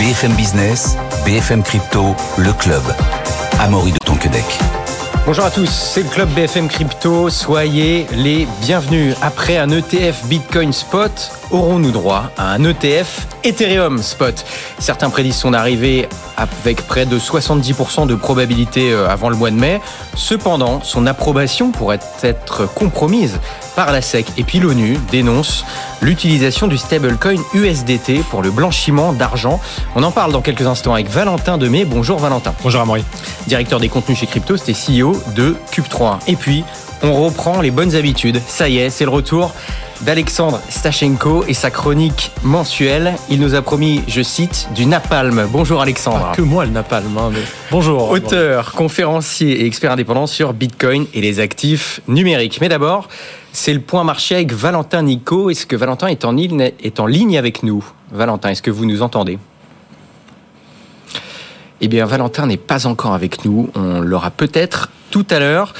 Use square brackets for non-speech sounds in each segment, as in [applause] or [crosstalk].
BFM Business, BFM Crypto, le club. Amaury de Tonquedec. Bonjour à tous, c'est le club BFM Crypto. Soyez les bienvenus. Après un ETF Bitcoin Spot, aurons-nous droit à un ETF Ethereum Spot? Certains prédisent son arrivée avec près de 70% de probabilité euh, avant le mois de mai. Cependant, son approbation pourrait être compromise par la SEC. Et puis l'ONU dénonce l'utilisation du stablecoin USDT pour le blanchiment d'argent. On en parle dans quelques instants avec Valentin Demey. Bonjour Valentin. Bonjour Amaury. Directeur des contenus chez Cryptost et CEO de Cube3. Et puis, on reprend les bonnes habitudes. Ça y est, c'est le retour d'Alexandre Stachenko et sa chronique mensuelle. Il nous a promis, je cite, du napalm. Bonjour Alexandre. Pas que moi le napalm. Hein, mais... Bonjour. Auteur, conférencier et expert indépendant sur Bitcoin et les actifs numériques. Mais d'abord, c'est le point marché avec Valentin Nico. Est-ce que Valentin est en ligne, est en ligne avec nous? Valentin, est-ce que vous nous entendez? Eh bien, Valentin n'est pas encore avec nous. On l'aura peut-être tout à l'heure.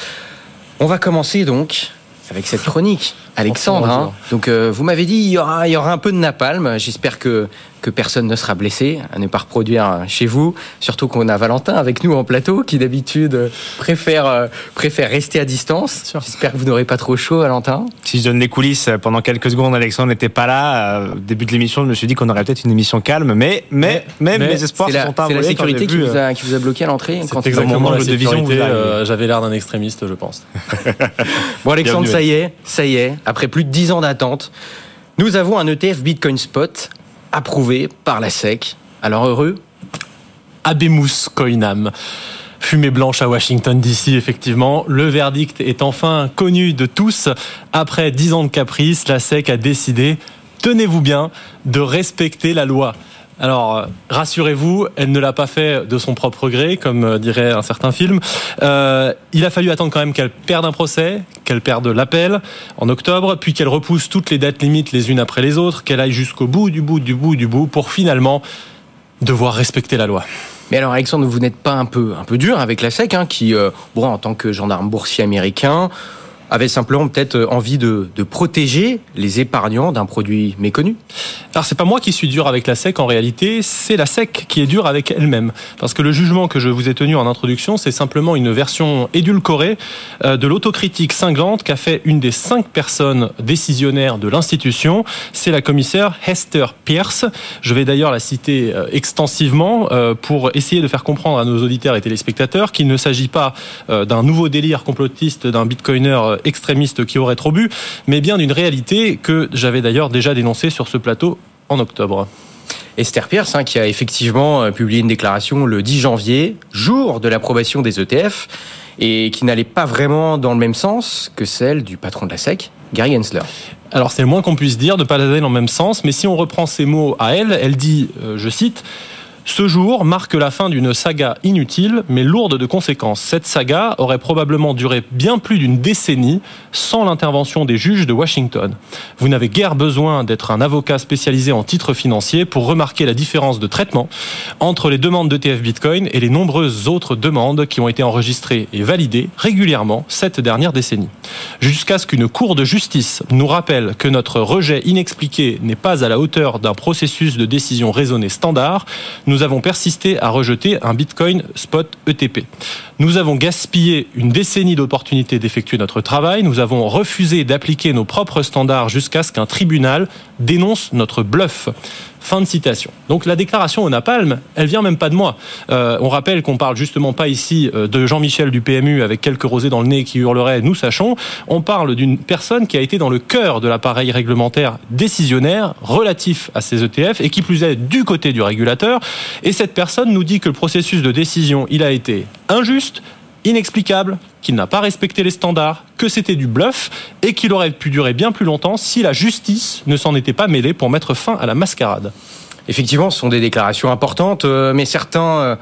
On va commencer donc avec cette chronique. Alexandre, hein. donc euh, vous m'avez dit il y aura, il y aura un peu de napalm. J'espère que que personne ne sera blessé à ne pas reproduire chez vous. Surtout qu'on a Valentin avec nous en plateau qui d'habitude préfère euh, préfère rester à distance. J'espère que vous n'aurez pas trop chaud, Valentin. Si je donne les coulisses pendant quelques secondes, Alexandre n'était pas là. Au début de l'émission, je me suis dit qu'on aurait peut-être une émission calme, mais mais mais, mes espoirs la, sont C'est la sécurité qui, vous a, qui vous a bloqué à l'entrée. C'est exactement la sécurité. Euh, J'avais l'air d'un extrémiste, je pense. [laughs] bon, Alexandre, ça y est, ça y est. Après plus de 10 ans d'attente, nous avons un ETF Bitcoin Spot approuvé par la SEC. Alors heureux? Abemus Coinam. Fumée blanche à Washington DC, effectivement. Le verdict est enfin connu de tous. Après 10 ans de caprice, la SEC a décidé, tenez-vous bien, de respecter la loi. Alors, rassurez-vous, elle ne l'a pas fait de son propre gré, comme dirait un certain film. Euh, il a fallu attendre quand même qu'elle perde un procès, qu'elle perde l'appel en octobre, puis qu'elle repousse toutes les dates limites les unes après les autres, qu'elle aille jusqu'au bout du bout du bout du bout, pour finalement devoir respecter la loi. Mais alors, Alexandre, vous n'êtes pas un peu, un peu dur avec la SEC, hein, qui, euh, en tant que gendarme boursier américain, avait simplement peut-être envie de, de, protéger les épargnants d'un produit méconnu Alors c'est pas moi qui suis dur avec la SEC en réalité, c'est la SEC qui est dure avec elle-même. Parce que le jugement que je vous ai tenu en introduction, c'est simplement une version édulcorée de l'autocritique cinglante qu'a fait une des cinq personnes décisionnaires de l'institution. C'est la commissaire Hester Pierce. Je vais d'ailleurs la citer extensivement pour essayer de faire comprendre à nos auditeurs et téléspectateurs qu'il ne s'agit pas d'un nouveau délire complotiste d'un bitcoiner extrémiste qui aurait trop bu, mais bien d'une réalité que j'avais d'ailleurs déjà dénoncée sur ce plateau en octobre. Esther Pierce, hein, qui a effectivement publié une déclaration le 10 janvier, jour de l'approbation des ETF, et qui n'allait pas vraiment dans le même sens que celle du patron de la SEC, Gary Gensler. Alors c'est le moins qu'on puisse dire de ne pas aller dans le même sens, mais si on reprend ces mots à elle, elle dit, euh, je cite, ce jour marque la fin d'une saga inutile mais lourde de conséquences. Cette saga aurait probablement duré bien plus d'une décennie sans l'intervention des juges de Washington. Vous n'avez guère besoin d'être un avocat spécialisé en titres financiers pour remarquer la différence de traitement entre les demandes d'ETF Bitcoin et les nombreuses autres demandes qui ont été enregistrées et validées régulièrement cette dernière décennie. Jusqu'à ce qu'une cour de justice nous rappelle que notre rejet inexpliqué n'est pas à la hauteur d'un processus de décision raisonné standard, nous avons persisté à rejeter un Bitcoin spot ETP. Nous avons gaspillé une décennie d'opportunités d'effectuer notre travail. Nous avons refusé d'appliquer nos propres standards jusqu'à ce qu'un tribunal dénonce notre bluff. Fin de citation. Donc la déclaration au napalm, elle vient même pas de moi. Euh, on rappelle qu'on parle justement pas ici de Jean-Michel du PMU avec quelques rosés dans le nez qui hurleraient nous sachons. On parle d'une personne qui a été dans le cœur de l'appareil réglementaire décisionnaire relatif à ces ETF et qui plus est du côté du régulateur. Et cette personne nous dit que le processus de décision, il a été injuste, inexplicable, qu'il n'a pas respecté les standards, que c'était du bluff et qu'il aurait pu durer bien plus longtemps si la justice ne s'en était pas mêlée pour mettre fin à la mascarade. Effectivement, ce sont des déclarations importantes, mais certains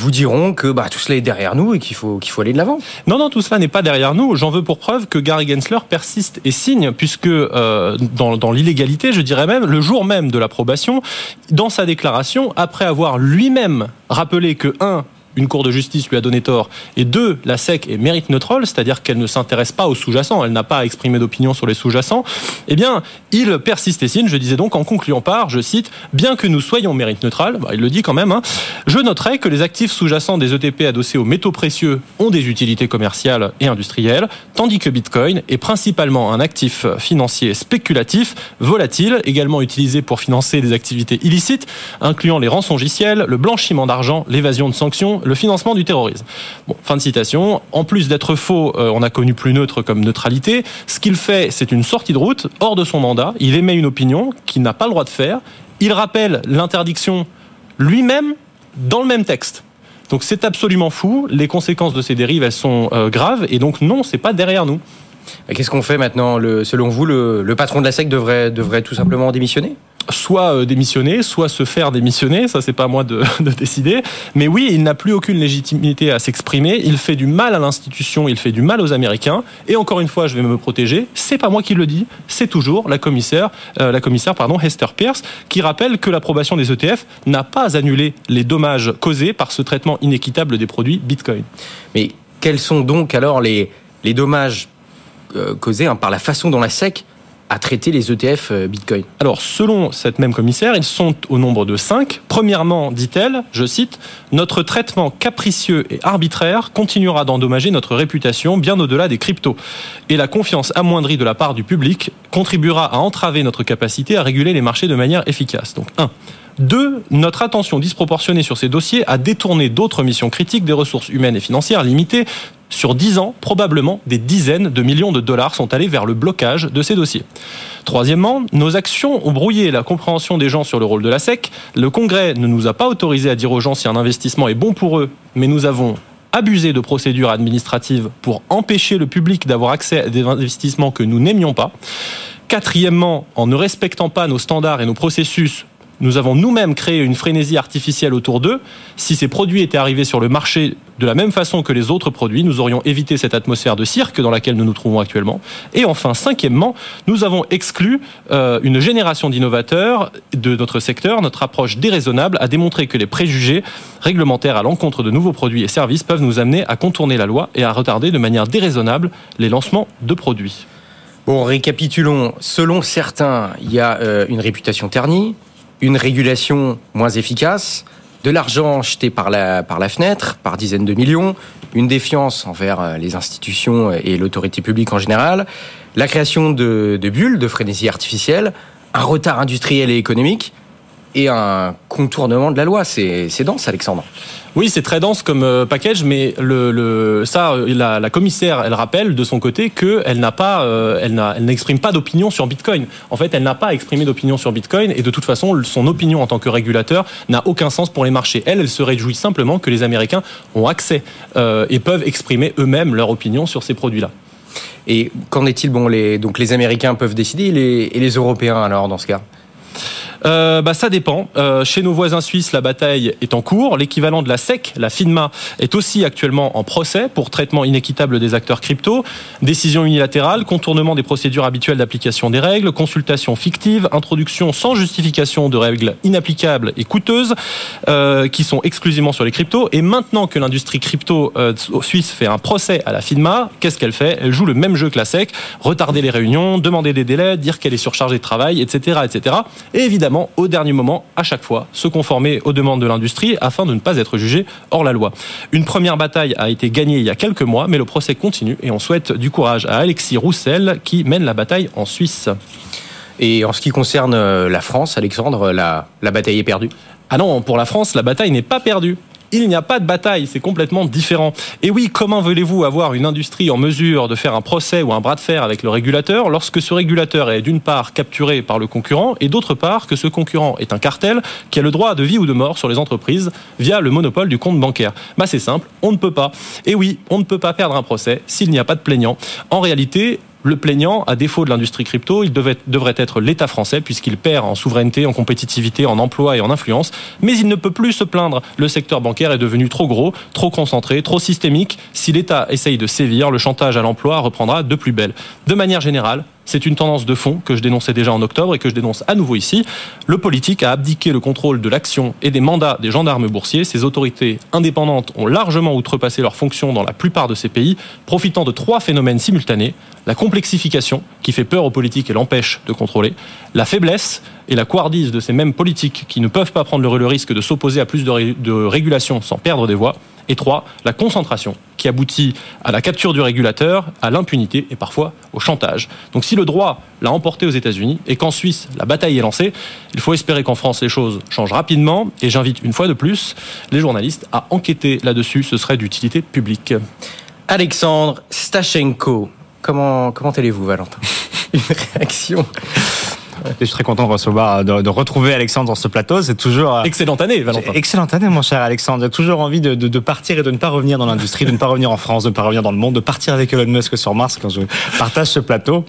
vous diront que bah, tout cela est derrière nous et qu'il faut, qu'il faut aller de l'avant. Non, non, tout cela n'est pas derrière nous. J'en veux pour preuve que Gary Gensler persiste et signe, puisque euh, dans, dans l'illégalité, je dirais même, le jour même de l'approbation, dans sa déclaration, après avoir lui-même rappelé que, un, une cour de justice lui a donné tort, et deux, la SEC est mérite neutrale, c'est-à-dire qu'elle ne s'intéresse pas aux sous-jacents, elle n'a pas à exprimer d'opinion sur les sous-jacents, eh bien, il persiste et signe, je disais donc en concluant par, je cite, bien que nous soyons mérite neutral, bah, il le dit quand même, hein, je noterai que les actifs sous-jacents des ETP adossés aux métaux précieux ont des utilités commerciales et industrielles, tandis que Bitcoin est principalement un actif financier spéculatif, volatile, également utilisé pour financer des activités illicites, incluant les rançongiciels, le blanchiment d'argent, l'évasion de sanctions, le financement du terrorisme. Fin de citation. En plus d'être faux, euh, on a connu plus neutre comme neutralité. Ce qu'il fait, c'est une sortie de route hors de son mandat. Il émet une opinion qu'il n'a pas le droit de faire. Il rappelle l'interdiction lui-même dans le même texte. Donc c'est absolument fou. Les conséquences de ces dérives, elles sont euh, graves. Et donc non, c'est pas derrière nous. Qu'est-ce qu'on fait maintenant le, Selon vous, le, le, patron de la SEC devrait, devrait tout simplement démissionner soit euh, démissionner, soit se faire démissionner. Ça, c'est pas à moi de, [laughs] de, décider. Mais oui, il n'a plus aucune légitimité à s'exprimer. Il fait du mal à l'institution, il fait du mal aux Américains. Et encore une fois, je vais me protéger. C'est pas moi qui le dis, c'est toujours la commissaire, euh, la commissaire pardon, Hester Pierce, qui rappelle que l'approbation des ETF n'a pas annulé les dommages causés par ce traitement inéquitable des produits Bitcoin. Mais quels sont donc alors les, les dommages euh, causés hein, par la façon dont la SEC à traiter les ETF euh, Bitcoin Alors, selon cette même commissaire, ils sont au nombre de cinq. Premièrement, dit-elle, je cite, Notre traitement capricieux et arbitraire continuera d'endommager notre réputation bien au-delà des cryptos. Et la confiance amoindrie de la part du public contribuera à entraver notre capacité à réguler les marchés de manière efficace. Donc, un. Deux, notre attention disproportionnée sur ces dossiers a détourné d'autres missions critiques des ressources humaines et financières limitées. Sur dix ans, probablement des dizaines de millions de dollars sont allés vers le blocage de ces dossiers. Troisièmement, nos actions ont brouillé la compréhension des gens sur le rôle de la SEC. Le Congrès ne nous a pas autorisé à dire aux gens si un investissement est bon pour eux, mais nous avons abusé de procédures administratives pour empêcher le public d'avoir accès à des investissements que nous n'aimions pas. Quatrièmement, en ne respectant pas nos standards et nos processus, nous avons nous-mêmes créé une frénésie artificielle autour d'eux. Si ces produits étaient arrivés sur le marché de la même façon que les autres produits, nous aurions évité cette atmosphère de cirque dans laquelle nous nous trouvons actuellement. Et enfin, cinquièmement, nous avons exclu euh, une génération d'innovateurs de notre secteur. Notre approche déraisonnable a démontré que les préjugés réglementaires à l'encontre de nouveaux produits et services peuvent nous amener à contourner la loi et à retarder de manière déraisonnable les lancements de produits. Bon, récapitulons. Selon certains, il y a euh, une réputation ternie, une régulation moins efficace, de l'argent jeté par la, par la fenêtre, par dizaines de millions, une défiance envers euh, les institutions et l'autorité publique en général, la création de, de bulles, de frénésie artificielle, un retard industriel et économique, et un contournement de la loi. C'est dense, Alexandre. Oui, c'est très dense comme euh, package, mais le, le ça, la, la, commissaire, elle rappelle de son côté qu'elle n'a pas, euh, elle n'exprime pas d'opinion sur Bitcoin. En fait, elle n'a pas exprimé d'opinion sur Bitcoin, et de toute façon, son opinion en tant que régulateur n'a aucun sens pour les marchés. Elle, elle se réjouit simplement que les Américains ont accès euh, et peuvent exprimer eux-mêmes leur opinion sur ces produits-là. Et qu'en est-il Bon, les, donc les Américains peuvent décider, les, et les Européens alors dans ce cas? Euh, bah, Ça dépend. Euh, chez nos voisins suisses, la bataille est en cours. L'équivalent de la SEC, la FINMA, est aussi actuellement en procès pour traitement inéquitable des acteurs crypto. Décision unilatérale, contournement des procédures habituelles d'application des règles, consultation fictive, introduction sans justification de règles inapplicables et coûteuses euh, qui sont exclusivement sur les cryptos. Et maintenant que l'industrie crypto euh, suisse fait un procès à la FINMA, qu'est-ce qu'elle fait? Elle joue le même jeu que la SEC, retarder les réunions, demander des délais, dire qu'elle est surchargée de travail, etc. etc. Et évidemment, au dernier moment, à chaque fois, se conformer aux demandes de l'industrie afin de ne pas être jugé hors la loi. Une première bataille a été gagnée il y a quelques mois, mais le procès continue et on souhaite du courage à Alexis Roussel qui mène la bataille en Suisse. Et en ce qui concerne euh, la France, Alexandre, la, la bataille est perdue? Ah non, pour la France, la bataille n'est pas perdue il n'y a pas de bataille, c'est complètement différent. Et oui, comment voulez-vous avoir une industrie en mesure de faire un procès ou un bras de fer avec le régulateur lorsque ce régulateur est d'une part capturé par le concurrent et d'autre part que ce concurrent est un cartel qui a le droit de vie ou de mort sur les entreprises via le monopole du compte bancaire Bah c'est simple, on ne peut pas. Et oui, on ne peut pas perdre un procès s'il n'y a pas de plaignant. En réalité, le plaignant, à défaut de l'industrie crypto, il devrait être l'État français puisqu'il perd en souveraineté, en compétitivité, en emploi et en influence. Mais il ne peut plus se plaindre. Le secteur bancaire est devenu trop gros, trop concentré, trop systémique. Si l'État essaye de sévir, le chantage à l'emploi reprendra de plus belle. De manière générale, c'est une tendance de fond que je dénonçais déjà en octobre et que je dénonce à nouveau ici. Le politique a abdiqué le contrôle de l'action et des mandats des gendarmes boursiers. Ces autorités indépendantes ont largement outrepassé leurs fonctions dans la plupart de ces pays, profitant de trois phénomènes simultanés. La complexification, qui fait peur aux politiques et l'empêche de contrôler. La faiblesse et la couardise de ces mêmes politiques qui ne peuvent pas prendre le risque de s'opposer à plus de, régulation sans perdre des voix. Et trois, la concentration, qui aboutit à la capture du régulateur, à l'impunité et parfois au chantage. Donc si le droit l'a emporté aux États-Unis et qu'en Suisse la bataille est lancée, il faut espérer qu'en France les choses changent rapidement. Et j'invite une fois de plus les journalistes à enquêter là-dessus. Ce serait d'utilité publique. Alexandre Stachenko, comment, comment allez-vous, Valentin? [laughs] Une réaction je suis très content de recevoir, de, retrouver Alexandre dans ce plateau. C'est toujours euh, excellente année, Valentin. Excellente année, mon cher Alexandre. J'ai toujours envie de, partir et de ne pas revenir dans l'industrie, de ne pas revenir en France, de ne pas revenir dans le monde, de partir avec Elon Musk sur Mars quand je partage ce plateau.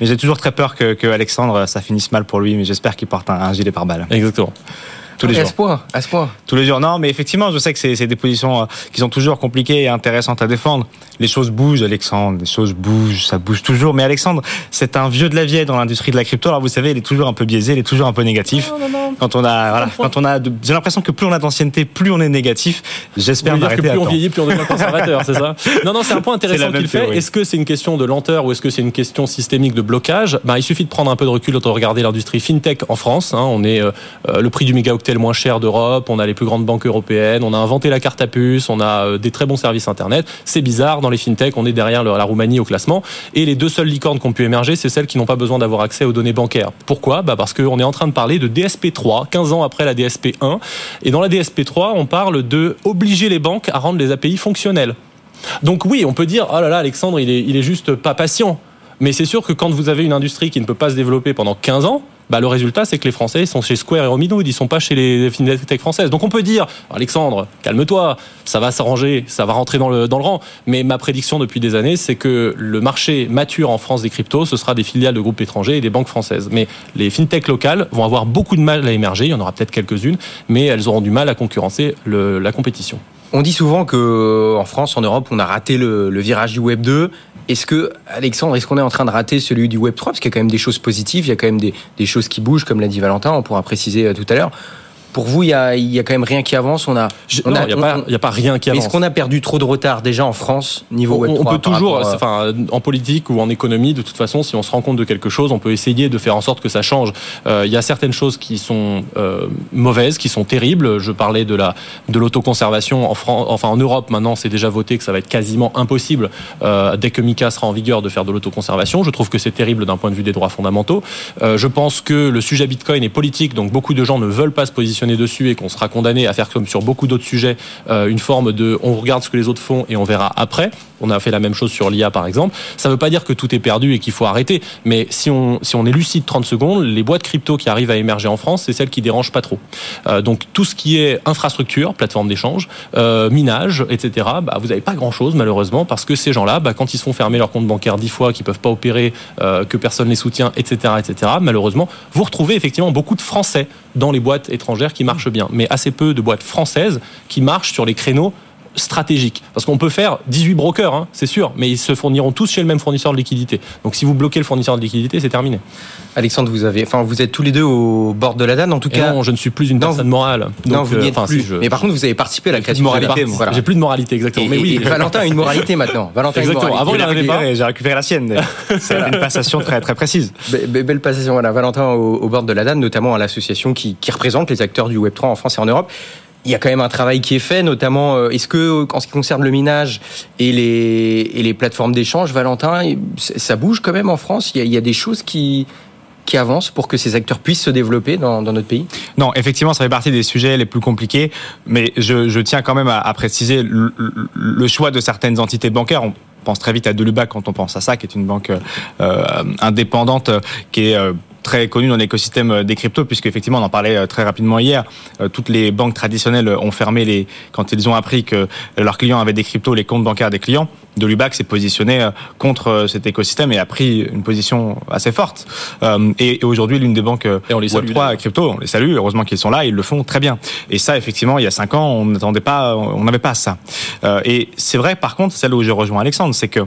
Mais j'ai toujours très peur que, Alexandre, ça finisse mal pour lui. Mais j'espère qu'il porte un, gilet pare-balles. Exactement. Tous les jours. À ce point, à ce point. Tous les jours. Non, mais effectivement, je sais que c'est des positions euh, qui sont toujours compliquées et intéressantes à défendre. Les choses bougent, Alexandre. Les choses bougent, ça bouge toujours. Mais Alexandre, c'est un vieux de la vieille dans l'industrie de la crypto. Alors vous savez, il est toujours un peu biaisé, il est toujours un peu négatif. Non, non, non. Quand on a, voilà, quand on a, j'ai l'impression que plus on a d'ancienneté, plus on est négatif. J'espère que plus on vieillit, plus on devient conservateur, c'est ça [laughs] Non, non, c'est un point intéressant qu'il fait. Est-ce que c'est une question de lenteur ou est-ce que c'est une question systémique de blocage? Ben, il suffit de prendre un peu de recul quand on regarde l'industrie fintech en France. Hein. On est euh, euh, le prix du mégaoctet le moins cher d'Europe on a les plus grandes banques européennes, on a inventé la carte à puce, on a euh, des très bons services Internet. C'est bizarre, dans les fintech, on est derrière la Roumanie au classement. Et les deux seules licornes qui ont pu émerger, c'est celles qui n'ont pas besoin d'avoir accès aux données bancaires. Pourquoi? Bah Parce qu'on est en train de parler de DSP3, 15 ans après la DSP1. Et dans la DSP3, on parle de obliger les banques à rendre les API fonctionnels. Donc oui, on peut dire, oh là là, Alexandre, il est, il est juste pas patient. Mais c'est sûr que quand vous avez une industrie qui ne peut pas se développer pendant 15 ans, bah, le résultat, c'est que les Français sont chez Square et Robinhood, ils sont pas chez les fintech françaises. Donc on peut dire, Alexandre, calme-toi, ça va s'arranger, ça va rentrer dans le, dans le rang. Mais ma prédiction depuis des années, c'est que le marché mature en France des cryptos, ce sera des filiales de groupes étrangers et des banques françaises. Mais les fintech locales vont avoir beaucoup de mal à émerger, il y en aura peut-être quelques-unes, mais elles auront du mal à concurrencer la compétition. On dit souvent que en France, en Europe, on a raté le, le virage du Web 2 est-ce que, Alexandre, est-ce qu'on est en train de rater celui du Web 3 Parce qu'il y a quand même des choses positives, il y a quand même des, des choses qui bougent, comme l'a dit Valentin, on pourra préciser euh, tout à l'heure pour vous, il y a, y a, quand même rien qui avance. On a, il n'y a, pas rien qui avance. Est-ce qu'on a perdu trop de retard déjà en France niveau Web 3 On peut toujours, enfin, en politique ou en économie, de toute façon, si on se rend compte de quelque chose, on peut essayer de faire en sorte que ça change. Euh, il y a certaines choses qui sont euh, mauvaises, qui sont terribles. Je parlais de la de l'autoconservation en France, enfin en Europe. Maintenant, c'est déjà voté que ça va être quasiment impossible euh, dès que Mika sera en vigueur de faire de l'autoconservation. Je trouve que c'est terrible d'un point de vue des droits fondamentaux. je pense que le sujet Bitcoin est politique, donc beaucoup de gens ne veulent pas se positionner dessus et qu'on sera condamné à faire comme sur beaucoup d'autres sujets, euh, une forme de on regarde ce que les autres font et on verra après. On a fait la même chose sur l'IA par exemple. Ça ne veut pas dire que tout est perdu et qu'il faut arrêter, mais si on, si on est lucide 30 secondes, les boîtes crypto qui arrivent à émerger en France, c'est celles qui dérangent pas trop. Euh, donc tout ce qui est infrastructure, plateforme d'échange, euh, minage, etc., bah, vous n'avez pas grand-chose malheureusement parce que ces gens-là, bah, quand ils se font fermer leur compte bancaire dix fois, qu'ils peuvent pas opérer, que personne les soutient, etc., etc., malheureusement, vous retrouvez effectivement beaucoup de Français dans les boîtes étrangères qui marchent bien, mais assez peu de boîtes françaises qui marchent sur les créneaux stratégiques. Parce qu'on peut faire 18 brokers, hein, c'est sûr, mais ils se fourniront tous chez le même fournisseur de liquidité. Donc si vous bloquez le fournisseur de liquidité, c'est terminé. Alexandre, vous avez, enfin, vous êtes tous les deux au bord de la danne, en tout cas. Non, je ne suis plus une personne morale. non, vous n'y êtes euh, plus. Mais par contre, vous avez participé à la création de moralité. J'ai plus de moralité, exactement. mais oui. Valentin a une moralité maintenant. Valentin exactement. Avant, il n'en avait pas. J'ai récupéré la sienne. [laughs] C'est une passation très très précise. belle passation. Voilà, Valentin au, bord de la danne, notamment à l'association qui, qui représente les acteurs du Web 3 en France et en Europe il y a quand même un travail qui est fait, notamment euh, est-ce que en ce qui concerne le minage et les, et les plateformes d'échange, Valentin, ça bouge quand même en France? Il y a, des choses qui qui avancent pour que ces acteurs puissent se développer dans, notre pays? Non, effectivement, ça fait partie des sujets les plus compliqués, mais je, tiens quand même à, préciser le, choix de certaines entités bancaires. On pense très vite à Delubac quand on pense à ça, qui est une banque euh, indépendante qui est euh, très connu dans l'écosystème euh, des cryptos, puisque effectivement, on en parlait euh, très rapidement hier. Euh, toutes les banques traditionnelles ont fermé les quand ils ont appris que leurs clients avaient des cryptos, les comptes bancaires des clients. De Lubac s'est positionné contre cet écosystème et a pris une position assez forte. Et aujourd'hui, l'une des banques et on les salue, Web3 crypto, on les salue. Heureusement qu'ils sont là, ils le font très bien. Et ça, effectivement, il y a cinq ans, on n'attendait pas, on n'avait pas ça. Et c'est vrai, par contre, celle où je rejoins Alexandre, c'est que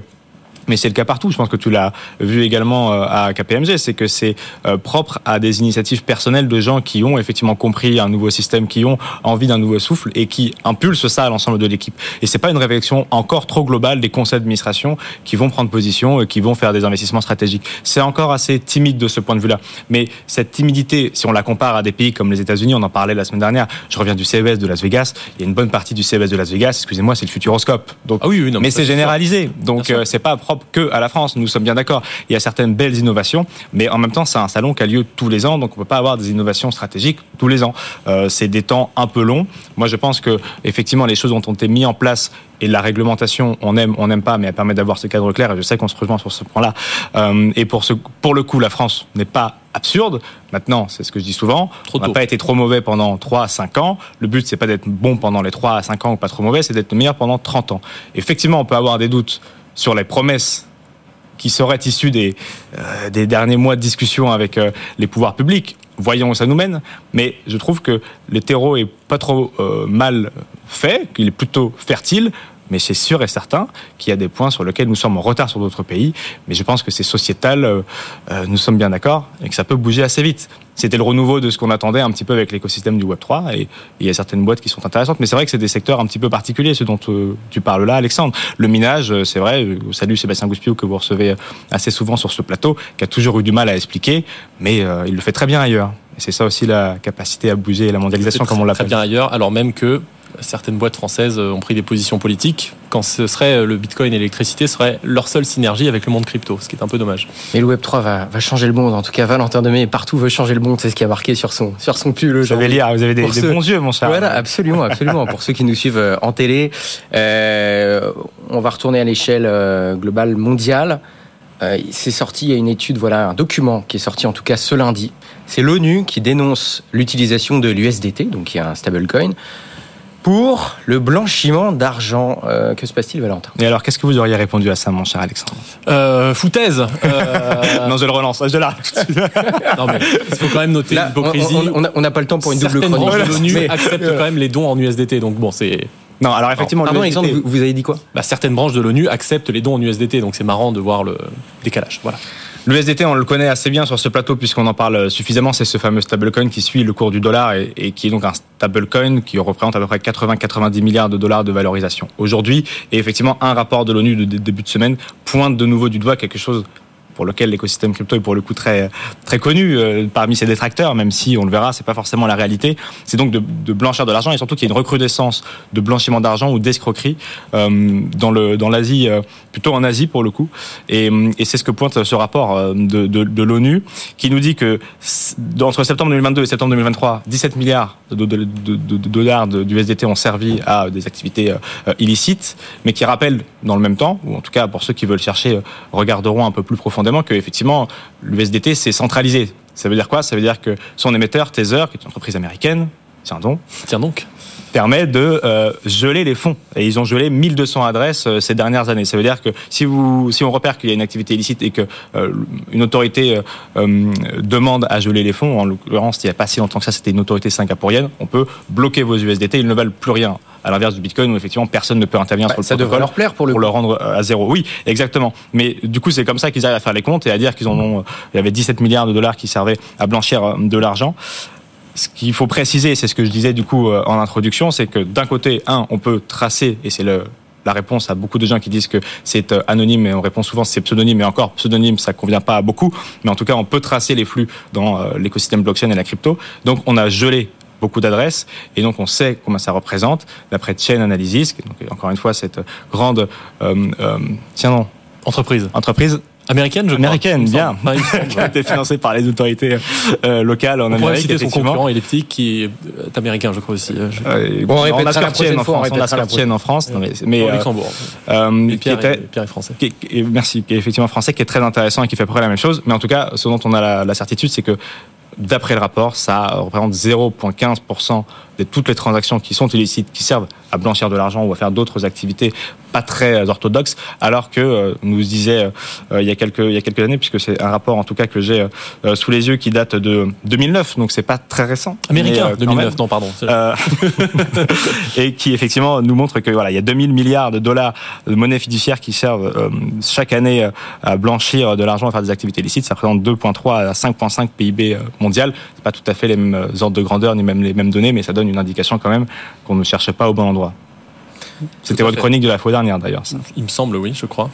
mais c'est le cas partout. Je pense que tu l'as vu également euh, à KPMG, c'est que c'est euh, propre à des initiatives personnelles de gens qui ont effectivement compris un nouveau système, qui ont envie d'un nouveau souffle et qui impulsent ça à l'ensemble de l'équipe. Et c'est pas une réflexion encore trop globale des conseils d'administration qui vont prendre position et qui vont faire des investissements stratégiques. C'est encore assez timide de ce point de vue-là. Mais cette timidité, si on la compare à des pays comme les États-Unis, on en parlait la semaine dernière. Je reviens du CES de Las Vegas. Il y a une bonne partie du CES de Las Vegas. Excusez-moi, c'est le Futuroscope. Donc, Ah oui, oui, non, mais c'est c'est généralisé. Donc euh, c'est pas propre que à la France. Nous sommes bien d'accord. Il y a certaines belles innovations, mais en même temps c'est un salon qui a lieu tous les ans, donc on peut pas avoir des innovations stratégiques tous les ans. Euh, c'est des temps un peu longs. Moi je pense que effectivement les choses ont été mises en place et la réglementation, on aime, on n'aime pas, mais elle permet d'avoir ce cadre clair. Et je sais qu'on se rejoint sur ce point-là. Euh, et pour ce, pour le coup, la France n'est pas absurde. Maintenant, c'est ce que je dis souvent. Trop on n'a pas été trop mauvais pendant 3 à 5 ans. Le but, c'est pas d'être bon pendant les 3 à 5 ans ou pas trop mauvais, c'est d'être le meilleur pendant 30 ans. Effectivement, on peut avoir des doutes sur les promesses qui seraient issues des, euh, derniers mois de discussion avec euh, les pouvoirs publics. Voyons où ça nous mène. Mais je trouve que le terreau est pas trop euh, mal fait, qu'il est plutôt fertile. Mais c'est sûr et certain qu'il y a des points sur lesquels nous sommes en retard sur d'autres pays. Mais je pense que c'est sociétal, nous sommes bien d'accord, et que ça peut bouger assez vite. C'était le renouveau de ce qu'on attendait un petit peu avec l'écosystème du Web3. Et il y a certaines boîtes qui sont intéressantes. Mais c'est vrai que c'est des secteurs un petit peu particuliers, ceux dont euh, tu parles là, Alexandre. Le minage, euh, c'est vrai. euh, Salut Sébastien Gouspiou, que vous recevez assez souvent sur ce plateau, qui a toujours eu du mal à expliquer. Mais il le fait très bien ailleurs. Et c'est ça aussi la capacité à bouger et la mondialisation, comme on très l'appelle. bien ailleurs, alors même que certaines boîtes françaises ont pris des positions politiques quand ce serait le bitcoin et l'électricité serait leur seule synergie avec le monde crypto, ce qui est un peu dommage. Et le Web 3 va, va changer le monde. En tout cas, Valentin Demey partout veut changer le monde. C'est ce qui a marqué sur son sur son pull. Vous aujourd'hui. avez lire, vous avez des, Pour des ceux- bons yeux, mon cher. Voilà, absolument, absolument. Pour ceux qui nous suivent euh, en télé, euh, on va retourner à l'échelle euh, globale mondiale. Euh, c'est sorti, il y a une étude, voilà, un document qui est sorti en tout cas ce lundi. C'est l'ONU qui dénonce l'utilisation de l'USDT, donc qui est un stablecoin, pour le blanchiment d'argent. Euh, que se passe-t-il, Valentin? Et alors, qu'est-ce que vous auriez répondu à ça, mon cher Alexandre? Euh, foutaise euh, [laughs] Non, je le relance. Je là. [laughs] Non mais il faut quand même noter l'hypocrisie. on- n'a pas le temps pour une double Certaines chronique. branches de l'ONU Mais- acceptent quand même les dons en USDT, donc bon, c'est Non, alors effectivement, Pardon, l'USDT Alexandre, vous, vous avez dit quoi? Bah, certaines branches de l'ONU acceptent les dons en USDT, donc c'est marrant de voir le décalage. Voilà. L'USDT, on le connaît assez bien sur ce plateau puisqu'on en parle suffisamment. C'est ce fameux stablecoin qui suit le cours du dollar et, qui est donc un stablecoin qui représente à peu près 80-90 milliards de dollars de valorisation aujourd'hui. Et effectivement, un rapport de l'ONU de début de semaine pointe de nouveau du doigt quelque chose pour lequel l'écosystème crypto est pour le coup très très connu euh, parmi ses détracteurs, même si on le verra, c'est pas forcément la réalité. C'est donc de, blanchir de l'argent et surtout qu'il y a une recrudescence de blanchiment d'argent ou d'escroquerie euh, dans le dans l'Asie, euh, plutôt en Asie pour le coup. Et, c'est ce que pointe ce rapport de, l'ONU qui nous dit que entre septembre 2022 et septembre 2023, 17 milliards de, dollars d'USDT ont servi à des activités illicites, mais qui rappellent dans le même temps, ou en tout cas pour ceux qui veulent chercher, regarderont un peu plus profondément que effectivement l'USDT c'est centralisé. Ça veut dire quoi? Ça veut dire que son émetteur Tether, qui est une entreprise américaine, tiens donc, Tiens donc. Permet de euh, geler les fonds. Et ils ont gelé 1200 adresses euh, ces dernières années. Ça veut dire que si, vous, si on repère qu'il y a une activité illicite et que euh, une autorité euh, euh, demande à geler les fonds, en l'occurrence, il n'y a pas si longtemps que ça, c'était une autorité singapourienne, on peut bloquer vos USDT, ils ne valent plus rien. À l'inverse du Bitcoin, où effectivement personne ne peut intervenir Bah, sur le Ça devrait leur plaire pour le pour le rendre euh, à zéro. Oui, exactement. Mais du coup, c'est comme ça qu'ils arrivent à faire les comptes et à dire qu'ils en ont. Il y avait 17 milliards de dollars qui servaient à blanchir de l'argent. Ce qu'il faut préciser, c'est ce que je disais du coup euh, en introduction, c'est que d'un côté, un, on peut tracer, et c'est le la réponse à beaucoup de gens qui disent que c'est euh, anonyme et on répond souvent c'est pseudonyme et encore pseudonyme ça convient pas à beaucoup mais en tout cas on peut tracer les flux dans euh, l'écosystème blockchain et la crypto donc on a gelé beaucoup d'adresses et donc on sait combien ça représente d'après Chain Analysis qui est donc encore une fois cette grande euh, euh, tiens non Entreprise. entreprise Américaine, je crois. américaine bien [laughs] qui a été financée par les autorités euh, locales en On Amérique citer son concurrent elliptique qui est euh, américain, je crois aussi. euh, je- Euh, Bon, on on répétera a en fois, on France, on a en France, non, mais, mais, Au Luxembourg. euh, qui Pierre, était- est, Pierre est français. qui merci, qui est effectivement français, qui est très intéressant et qui fait à peu près la même chose. Mais en tout cas, ce dont on a la, la certitude, c'est que d'après le rapport, ça représente 0,15% de toutes les transactions qui sont illicites, qui servent à blanchir de l'argent ou à faire d'autres activités pas très orthodoxes, alors que nous disait il y a quelques il y a quelques années, puisque c'est un rapport en tout cas que j'ai sous les yeux qui date de 2009, donc c'est pas très récent. Américain, 2009, non pardon. [laughs] et qui effectivement nous montre que voilà, il y a 2000 milliards de dollars de monnaie fiduciaire qui servent chaque année à blanchir de l'argent à faire des activités illicites. Ça représente 2,3 à 5,5 PIB mondial. C'est pas tout à fait les mêmes ordres de grandeur ni même les mêmes données, mais ça donne une indication quand même qu'on ne cherchait pas au bon endroit. C'était votre chronique de la fois dernière d'ailleurs. Il me semble, oui, je crois.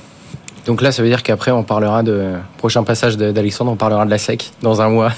Donc là, ça veut dire qu'après, on parlera de prochain passage d'Alexandre, on parlera de la SEC dans un mois.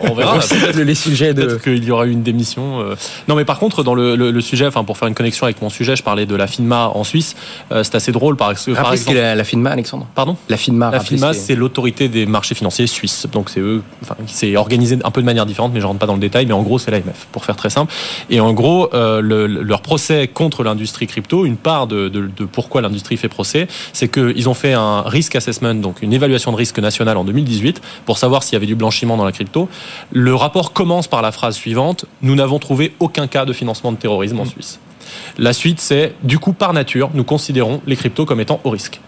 On, verra. [laughs] les sujets de. Peut-être qu'il y aura eu une démission. Euh. Non, mais par contre, dans le, sujet, enfin pour faire une connexion avec mon sujet, je parlais de la FINMA en Suisse. Euh, c'est assez drôle parce que par exemple. La, la FINMA, Alexandre. Pardon? La FINMA. La FINMA, c'est l'autorité des marchés financiers suisses. Donc c'est eux. Enfin, c'est organisé un peu de manière différente, mais je rentre pas dans le détail. Mais en gros, c'est l'AMF, pour faire très simple. Et en gros, euh, leur procès contre l'industrie crypto, une part de, de pourquoi l'industrie fait procès, c'est qu'ils ont fait un risque donc une évaluation de risque nationale en 2018, pour savoir s'il y avait du blanchiment dans la crypto. Le rapport commence par la phrase suivante Nous n'avons trouvé aucun cas de financement de terrorisme en mm. Suisse. La suite, c'est du coup, par nature, nous considérons les cryptos comme étant au risque.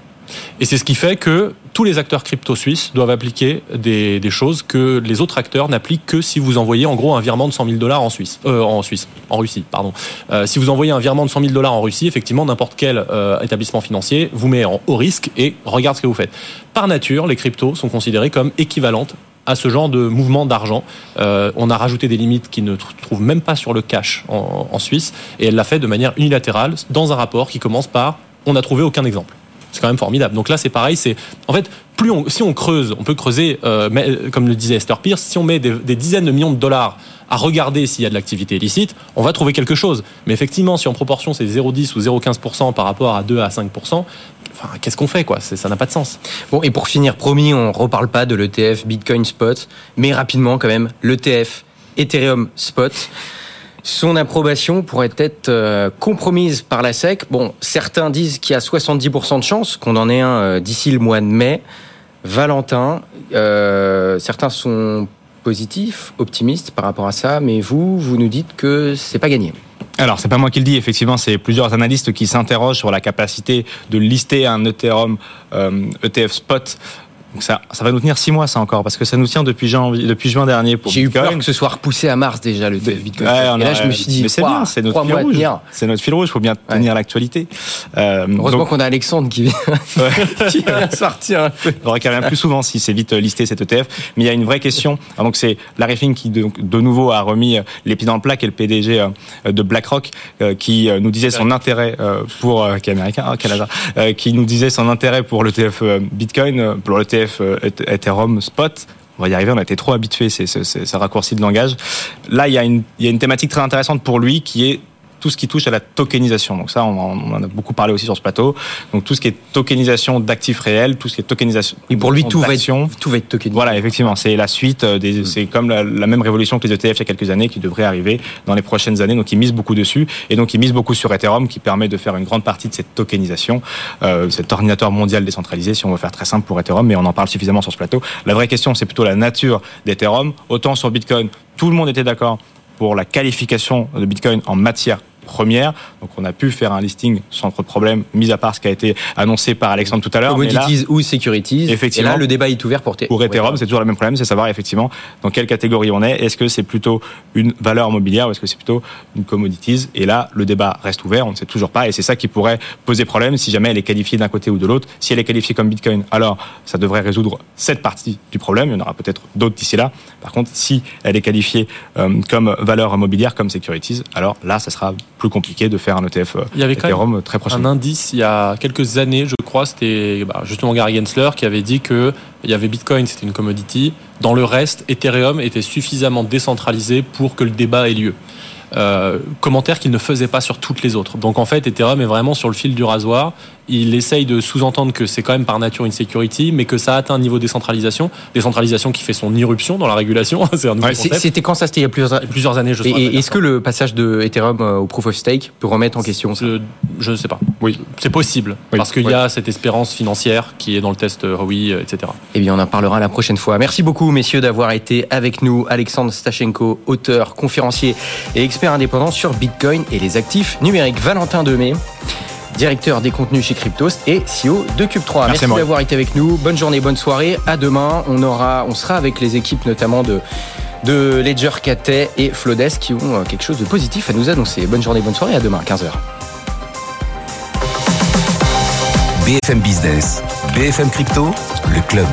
Et c'est ce qui fait que tous les acteurs crypto suisses doivent appliquer des, choses que les autres acteurs n'appliquent que si vous envoyez en gros un virement de 100 000 dollars en Suisse, euh, en Suisse, en Russie, pardon. Euh, si vous envoyez un virement de 100 000 dollars en Russie, effectivement, n'importe quel euh, établissement financier vous met en haut risque et regarde ce que vous faites. Par nature, les cryptos sont considérés comme équivalentes à ce genre de mouvement d'argent. on a rajouté des limites qui ne trouvent même pas sur le cash en, en Suisse, et elle l'a fait de manière unilatérale dans un rapport qui commence par on n'a trouvé aucun exemple. C'est quand même formidable. Donc là, c'est pareil. C'est en fait, plus on, si on creuse, on peut creuser, euh, mais, comme le disait Esther Pierce, si on met des, dizaines de millions de dollars à regarder s'il y a de l'activité illicite, on va trouver quelque chose. Mais effectivement, si en proportion c'est 0,10 ou 0,15% par rapport à 2 à 5%, enfin, qu'est-ce qu'on fait quoi? Ça n'a pas de sens. Bon, et pour finir, promis, on reparle pas de l'ETF Bitcoin Spot, mais rapidement quand même, l'ETF Ethereum Spot son approbation pourrait être euh, compromise par la SEC. Bon, certains disent qu'il y a 70% de chances qu'on en ait un euh, d'ici le mois de mai. Valentin, euh, certains sont positifs, optimistes par rapport à ça, mais vous, vous nous dites que c'est pas gagné. Alors, c'est pas moi qui le dis, effectivement, c'est plusieurs analystes qui s'interrogent sur la capacité de lister un Ethereum ETF e spot donc ça, ça va nous tenir six mois, ça encore, parce que ça nous tient depuis, janvier, depuis juin dernier pour J'ai eu peur que ce soit repoussé à mars déjà, le Bitcoin. et là, je me suis dit, mais c'est bien, c'est notre fil rouge. C'est notre fil rouge, il faut bien tenir l'actualité. Euh, Heureusement qu'on a Alexandre qui vient, [laughs] qui vient sortir Il faudrait qu'il revienne plus souvent si c'est vite listé cet ETF. Mais il y a une vraie question. Ah, donc c'est Larry Fink qui de, de, nouveau a remis euh, les pieds dans le plat, qui est le PDG euh, de BlackRock, qui nous disait son intérêt pour, qui est américain, oh, Canada, qui nous disait son intérêt pour l'ETF Bitcoin, pour l'ETF euh, Ethereum Spot. On va y arriver, on a été trop habitués, c'est ce raccourci de langage. Là, il y, a une, il y a une thématique très intéressante pour lui qui est tout ce qui touche à la tokenisation. Donc ça, on en a beaucoup parlé aussi sur ce plateau. Donc tout ce qui est tokenisation d'actifs réels, tout ce qui est tokenisation. Et pour lui, tout va être tout va être tokenisé. Voilà, effectivement, c'est la suite. Euh, des, c'est comme la, même révolution que les ETF il y a quelques années qui devrait arriver dans les prochaines années. Donc il mise beaucoup dessus et donc il mise beaucoup sur Ethereum qui permet de faire une grande partie de cette tokenisation, euh, cet ordinateur mondial décentralisé, si on veut faire très simple pour Ethereum. Mais on en parle suffisamment sur ce plateau. La vraie question, c'est plutôt la nature d'Ethereum. Autant sur Bitcoin, tout le monde était d'accord pour la qualification de Bitcoin en matière première. Donc on a pu faire un listing sans trop de problème, mis à part ce qui a été annoncé par Alexandre tout à l'heure. Commodities ou securities. Effectivement. Et là, le débat est ouvert pour Pour Ethereum, c'est toujours le même problème, c'est savoir effectivement dans quelle catégorie on est. Est-ce que c'est plutôt une valeur mobilière ou est-ce que c'est plutôt une commodities? Et là, le débat reste ouvert, on ne sait toujours pas. Et c'est ça qui pourrait poser problème si jamais elle est qualifiée d'un côté ou de l'autre. Si elle est qualifiée comme Bitcoin, alors ça devrait résoudre cette partie du problème. Il y en aura peut-être d'autres d'ici là. Par contre, si elle est qualifiée euh, comme valeur mobilière, comme securities, alors là, ça sera plus compliqué de faire un ETF euh, il y avait Ethereum très prochain. Un indice il y a quelques années, je crois, c'était bah, justement Gary Gensler qui avait dit que il y avait Bitcoin, c'était une commodity. Dans le reste, Ethereum était suffisamment décentralisé pour que le débat ait lieu. Euh, commentaire qu'il ne faisait pas sur toutes les autres. Donc en fait, Ethereum est vraiment sur le fil du rasoir. Il essaye de sous-entendre que c'est quand même par nature une security, mais que ça atteint un niveau de décentralisation, décentralisation qui fait son irruption dans la régulation. [laughs] C'était quand ça C'était il y a plusieurs, plusieurs années, je Et est-ce que le passage de Ethereum euh, au proof of stake peut remettre en question ça? Je ne sais pas. Oui. c'est possible Oui, parce qu'il oui. y a cette espérance financière qui est dans le test euh, etc. Eh bien, on en parlera la prochaine fois. Merci beaucoup, messieurs, d'avoir été avec nous. Alexandre Stachenko, auteur, conférencier et expert indépendant sur Bitcoin et les actifs numériques. Valentin Demey, directeur des contenus chez Cryptos et CEO de Cube3. Merci, Maurice. d'avoir été avec nous. Bonne journée, bonne soirée. À demain. On aura, on sera avec les équipes notamment de de Ledger Catet et Flodes qui ont euh, quelque chose de positif à nous annoncer. Bonne journée, bonne soirée. À demain, 15h. BFM Business, BFM Crypto, le club.